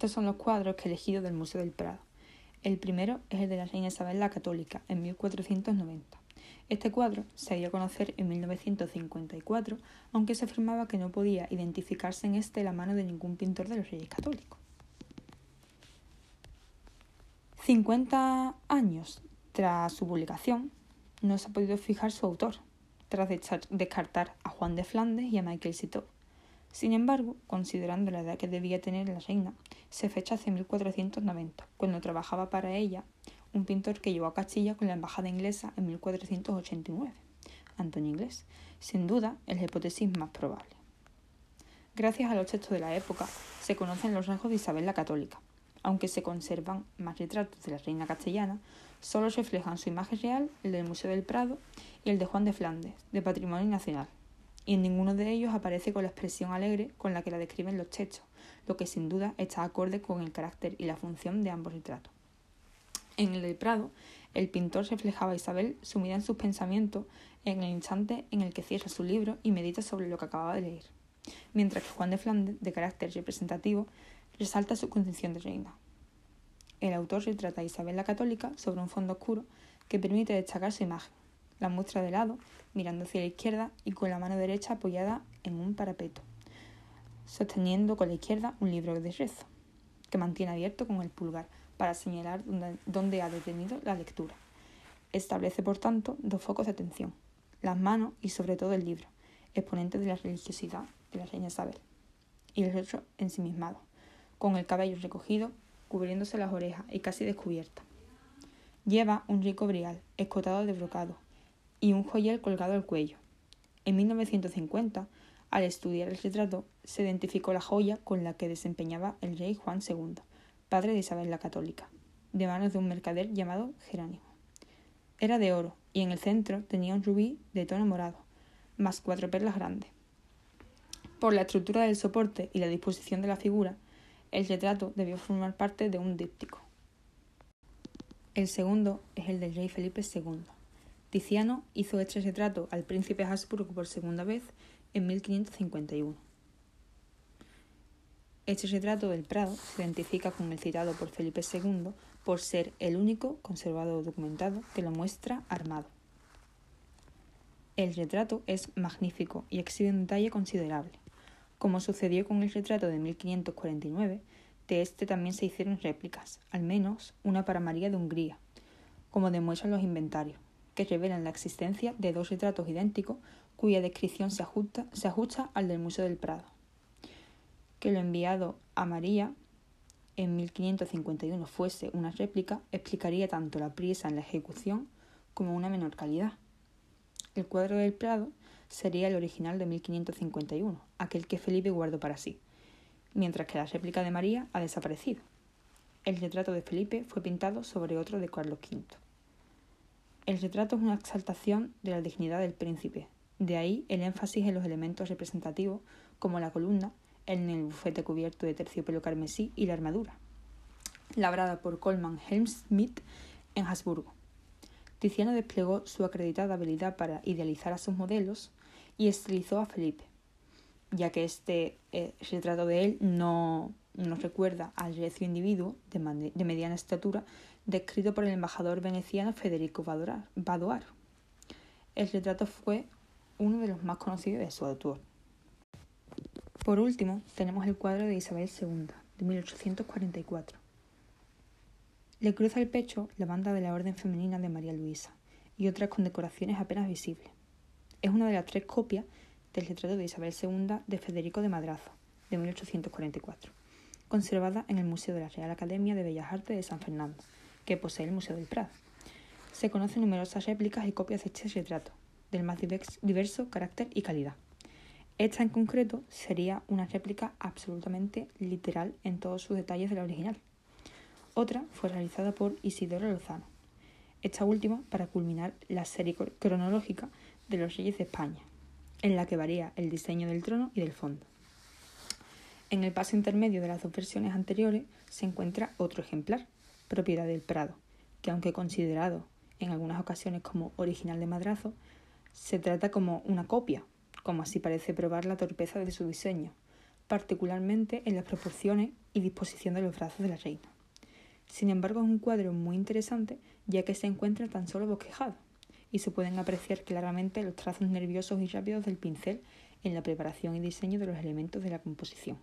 Estos son los cuadros que he elegido del Museo del Prado. El primero es el de la reina Isabel la Católica, en 1490. Este cuadro se dio a conocer en 1954, aunque se afirmaba que no podía identificarse en este la mano de ningún pintor de los Reyes Católicos. 50 años tras su publicación, no se ha podido fijar su autor, tras descartar a Juan de Flandes y a Michael Citeaux. Sin embargo, considerando la edad que debía tener la reina, se fecha hacia 1490, cuando trabajaba para ella un pintor que llegó a Castilla con la embajada inglesa en 1489, Antonio Inglés. Sin duda, es la hipótesis más probable. Gracias a los textos de la época, se conocen los rasgos de Isabel la Católica. Aunque se conservan más retratos de la reina castellana, solo reflejan su imagen real, el del Museo del Prado y el de Juan de Flandes, de Patrimonio Nacional. Y en ninguno de ellos aparece con la expresión alegre con la que la describen los textos, lo que sin duda está acorde con el carácter y la función de ambos retratos. En el del Prado, el pintor reflejaba a Isabel sumida en sus pensamientos en el instante en el que cierra su libro y medita sobre lo que acababa de leer, mientras que Juan de Flandes, de carácter representativo, resalta su condición de reina. El autor retrata a Isabel la Católica sobre un fondo oscuro que permite destacar su imagen. La muestra de lado, mirando hacia la izquierda y con la mano derecha apoyada en un parapeto, sosteniendo con la izquierda un libro de rezo, que mantiene abierto con el pulgar para señalar dónde, ha detenido la lectura. Establece, por tanto, dos focos de atención, las manos y sobre todo el libro, exponente de la religiosidad de la reina Isabel, y el rostro ensimismado, con el cabello recogido, cubriéndose las orejas y casi descubierta. Lleva un rico brial, escotado de brocado, y un joyel colgado al cuello. En 1950, al estudiar el retrato, se identificó la joya con la que desempeñaba el rey Juan II, padre de Isabel la Católica, de manos de un mercader llamado Jerónimo. Era de oro y en el centro tenía un rubí de tono morado, más cuatro perlas grandes. Por la estructura del soporte y la disposición de la figura, el retrato debió formar parte de un díptico. El segundo es el del rey Felipe II. Tiziano hizo este retrato al príncipe Habsburgo por segunda vez en 1551. Este retrato del Prado se identifica con el citado por Felipe II por ser el único conservado documentado que lo muestra armado. El retrato es magnífico y exhibe un detalle considerable. Como sucedió con el retrato de 1549, de este también se hicieron réplicas, al menos una para María de Hungría, como demuestran los inventarios, que revelan la existencia de dos retratos idénticos cuya descripción se ajusta, se ajusta al del Museo del Prado que lo enviado a María en 1551 fuese una réplica explicaría tanto la prisa en la ejecución como una menor calidad. El cuadro del Prado sería el original de 1551, aquel que Felipe guardó para sí, mientras que la réplica de María ha desaparecido. El retrato de Felipe fue pintado sobre otro de Carlos V. El retrato es una exaltación de la dignidad del príncipe, de ahí el énfasis en los elementos representativos como la columna en el bufete cubierto de terciopelo carmesí y la armadura, labrada por Coleman Helmsmith en Habsburgo. Tiziano desplegó su acreditada habilidad para idealizar a sus modelos y estilizó a Felipe, ya que este eh, retrato de él no nos recuerda al recio individuo de, mediana estatura descrito por el embajador veneciano Federico Badoaro. El retrato fue uno de los más conocidos de su autor. Por último, tenemos el cuadro de Isabel II, de 1844. Le cruza el pecho la banda de la Orden Femenina de María Luisa y otras condecoraciones apenas visibles. Es una de las tres copias del retrato de Isabel II de Federico de Madrazo, de 1844, conservada en el Museo de la Real Academia de Bellas Artes de San Fernando, que posee el Museo del Prado. Se conocen numerosas réplicas y copias de este retrato, del más diverso carácter y calidad. Esta en concreto sería una réplica absolutamente literal en todos sus detalles de la original. Otra fue realizada por Isidoro Lozano. Esta última para culminar la serie cronológica de los reyes de España, en la que varía el diseño del trono y del fondo. En el paso intermedio de las dos versiones anteriores se encuentra otro ejemplar, propiedad del Prado, que aunque considerado en algunas ocasiones como original de madrazo, se trata como una copia como así parece probar la torpeza de su diseño, particularmente en las proporciones y disposición de los brazos de la reina. Sin embargo, es un cuadro muy interesante ya que se encuentra tan solo bosquejado y se pueden apreciar claramente los trazos nerviosos y rápidos del pincel en la preparación y diseño de los elementos de la composición.